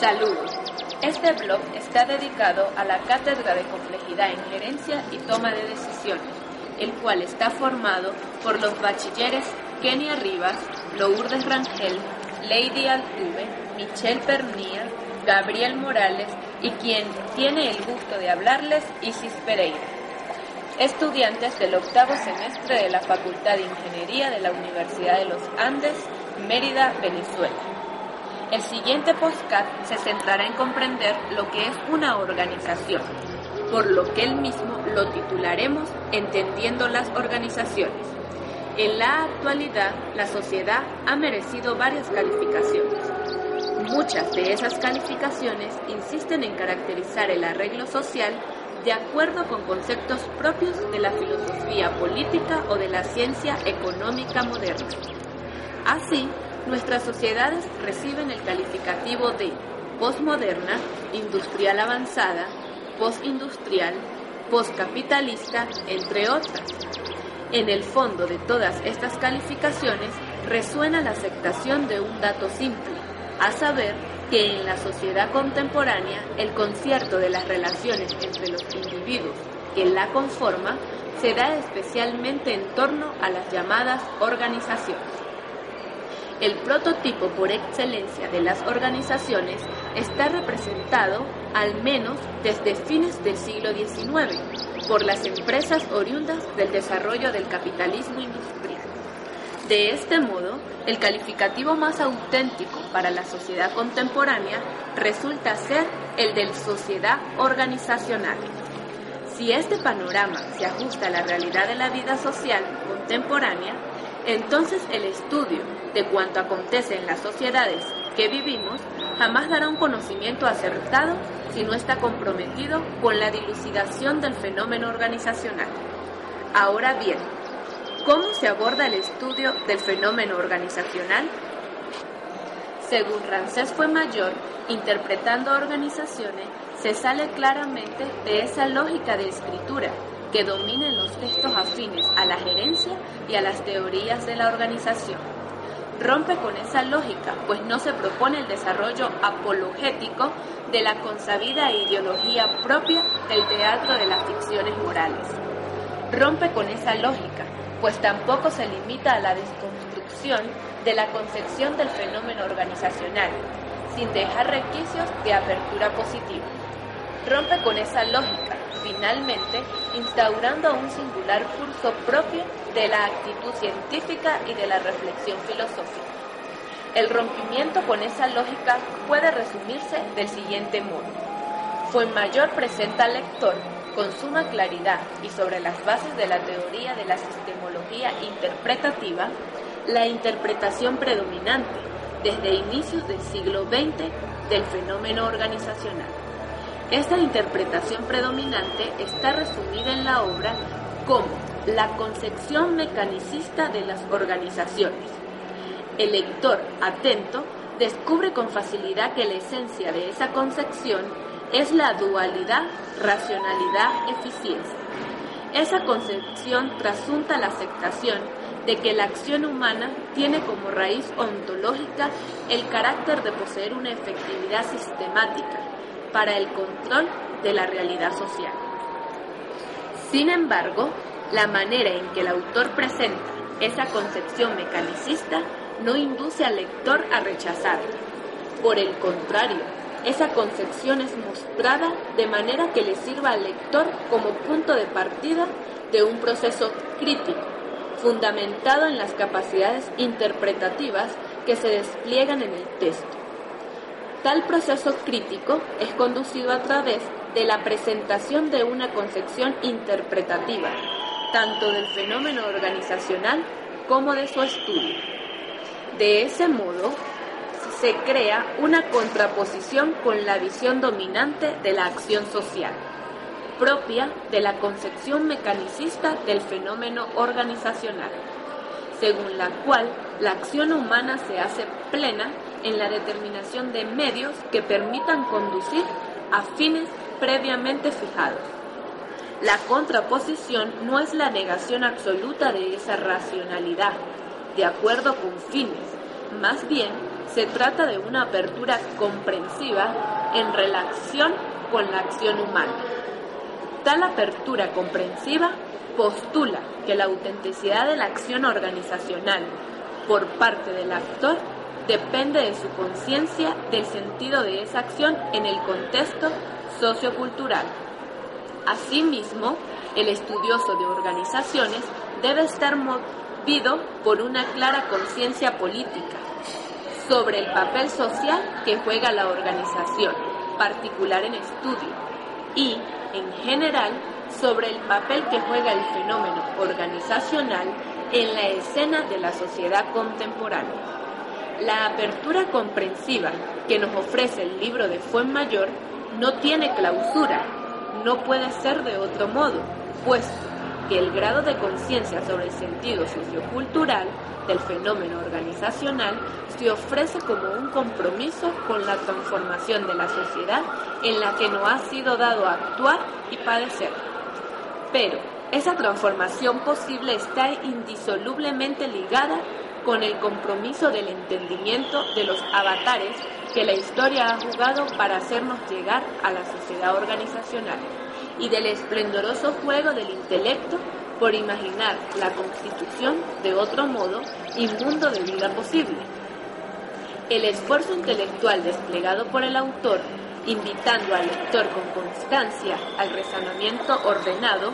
Saludos. Este blog está dedicado a la Cátedra de Complejidad en Gerencia y Toma de Decisiones, el cual está formado por los bachilleres Kenia Rivas, Lourdes Rangel, Lady Altuve, Michelle Pernía, Gabriel Morales y quien tiene el gusto de hablarles, Isis Pereira. Estudiantes del octavo semestre de la Facultad de Ingeniería de la Universidad de los Andes, Mérida, Venezuela. El siguiente podcast se centrará en comprender lo que es una organización, por lo que él mismo lo titularemos Entendiendo las organizaciones. En la actualidad, la sociedad ha merecido varias calificaciones. Muchas de esas calificaciones insisten en caracterizar el arreglo social de acuerdo con conceptos propios de la filosofía política o de la ciencia económica moderna. Así, nuestras sociedades reciben el calificativo de postmoderna, industrial avanzada, postindustrial, postcapitalista, entre otras. En el fondo de todas estas calificaciones resuena la aceptación de un dato simple, a saber que en la sociedad contemporánea el concierto de las relaciones entre los individuos que la conforman se da especialmente en torno a las llamadas organizaciones. El prototipo por excelencia de las organizaciones está representado, al menos desde fines del siglo XIX, por las empresas oriundas del desarrollo del capitalismo industrial. De este modo, el calificativo más auténtico para la sociedad contemporánea resulta ser el del sociedad organizacional. Si este panorama se ajusta a la realidad de la vida social contemporánea, entonces el estudio de cuanto acontece en las sociedades que vivimos jamás dará un conocimiento acertado si no está comprometido con la dilucidación del fenómeno organizacional. Ahora bien, ¿cómo se aborda el estudio del fenómeno organizacional? Según Rancés fue mayor, interpretando organizaciones, se sale claramente de esa lógica de escritura que domina los textos afines a la gerencia y a las teorías de la organización. Rompe con esa lógica, pues no se propone el desarrollo apologético de la consabida ideología propia del teatro de las ficciones morales. Rompe con esa lógica, pues tampoco se limita a la desconstrucción de la concepción del fenómeno organizacional, sin dejar requisitos de apertura positiva. Rompe con esa lógica, finalmente instaurando un singular curso propio de la actitud científica y de la reflexión filosófica. El rompimiento con esa lógica puede resumirse del siguiente modo. Fuenmayor presenta al lector con suma claridad y sobre las bases de la teoría de la sistemología interpretativa la interpretación predominante desde inicios del siglo XX del fenómeno organizacional. Esta interpretación predominante está resumida en la obra como la concepción mecanicista de las organizaciones. El lector atento descubre con facilidad que la esencia de esa concepción es la dualidad racionalidad-eficiencia. Esa concepción trasunta la aceptación de que la acción humana tiene como raíz ontológica el carácter de poseer una efectividad sistemática para el control de la realidad social. Sin embargo, la manera en que el autor presenta esa concepción mecanicista no induce al lector a rechazarla. Por el contrario, esa concepción es mostrada de manera que le sirva al lector como punto de partida de un proceso crítico, fundamentado en las capacidades interpretativas que se despliegan en el texto. Tal proceso crítico es conducido a través de la presentación de una concepción interpretativa, tanto del fenómeno organizacional como de su estudio. De ese modo, se crea una contraposición con la visión dominante de la acción social, propia de la concepción mecanicista del fenómeno organizacional, según la cual la acción humana se hace plena en la determinación de medios que permitan conducir a fines previamente fijados. La contraposición no es la negación absoluta de esa racionalidad, de acuerdo con fines, más bien se trata de una apertura comprensiva en relación con la acción humana. Tal apertura comprensiva postula que la autenticidad de la acción organizacional por parte del actor depende de su conciencia del sentido de esa acción en el contexto sociocultural. Asimismo, el estudioso de organizaciones debe estar movido por una clara conciencia política sobre el papel social que juega la organización, particular en estudio, y, en general, sobre el papel que juega el fenómeno organizacional en la escena de la sociedad contemporánea. La apertura comprensiva que nos ofrece el libro de Fuenmayor no tiene clausura, no puede ser de otro modo, puesto que el grado de conciencia sobre el sentido sociocultural del fenómeno organizacional se ofrece como un compromiso con la transformación de la sociedad en la que nos ha sido dado actuar y padecer. Pero esa transformación posible está indisolublemente ligada con el compromiso del entendimiento de los avatares que la historia ha jugado para hacernos llegar a la sociedad organizacional y del esplendoroso juego del intelecto por imaginar la constitución de otro modo y mundo de vida posible. El esfuerzo intelectual desplegado por el autor, invitando al lector con constancia al rezonamiento ordenado,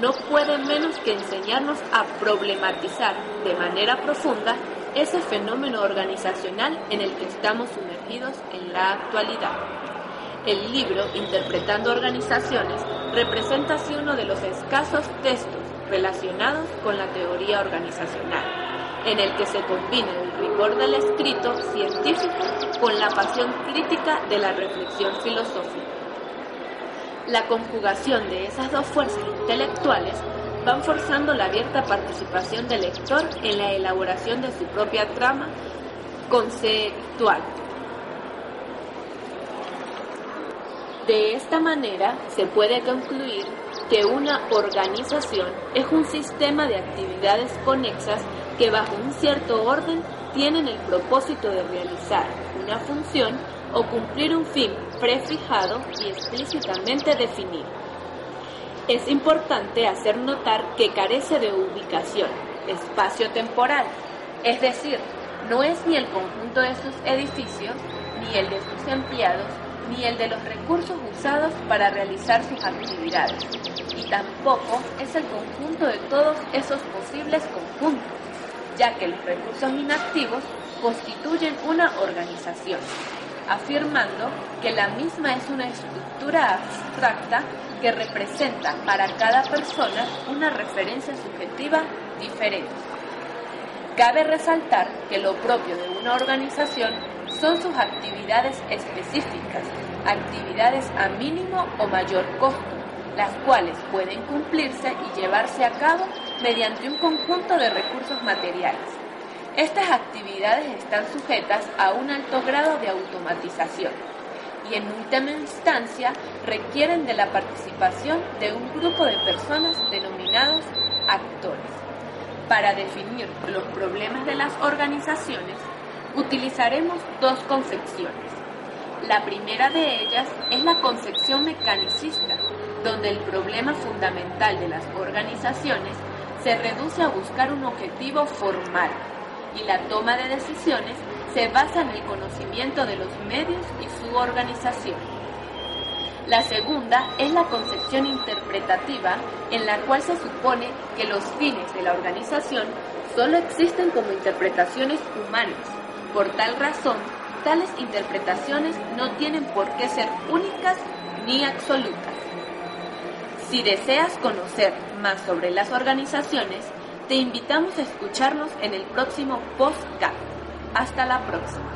no puede menos que enseñarnos a problematizar de manera profunda ese fenómeno organizacional en el que estamos sumergidos en la actualidad. El libro, Interpretando Organizaciones, representa así uno de los escasos textos relacionados con la teoría organizacional, en el que se combina el rigor del escrito científico con la pasión crítica de la reflexión filosófica. La conjugación de esas dos fuerzas intelectuales van forzando la abierta participación del lector en la elaboración de su propia trama conceptual. De esta manera se puede concluir que una organización es un sistema de actividades conexas que bajo un cierto orden tienen el propósito de realizar una función o cumplir un fin prefijado y explícitamente definido. Es importante hacer notar que carece de ubicación espacio-temporal, es decir, no es ni el conjunto de sus edificios, ni el de sus empleados, ni el de los recursos usados para realizar sus actividades, y tampoco es el conjunto de todos esos posibles conjuntos, ya que los recursos inactivos constituyen una organización afirmando que la misma es una estructura abstracta que representa para cada persona una referencia subjetiva diferente. Cabe resaltar que lo propio de una organización son sus actividades específicas, actividades a mínimo o mayor costo, las cuales pueden cumplirse y llevarse a cabo mediante un conjunto de recursos materiales estas actividades están sujetas a un alto grado de automatización y en última instancia requieren de la participación de un grupo de personas denominados actores. Para definir los problemas de las organizaciones, utilizaremos dos concepciones. La primera de ellas es la concepción mecanicista, donde el problema fundamental de las organizaciones se reduce a buscar un objetivo formal, y la toma de decisiones se basa en el conocimiento de los medios y su organización. La segunda es la concepción interpretativa en la cual se supone que los fines de la organización solo existen como interpretaciones humanas. Por tal razón, tales interpretaciones no tienen por qué ser únicas ni absolutas. Si deseas conocer más sobre las organizaciones, te invitamos a escucharnos en el próximo podcast. Hasta la próxima.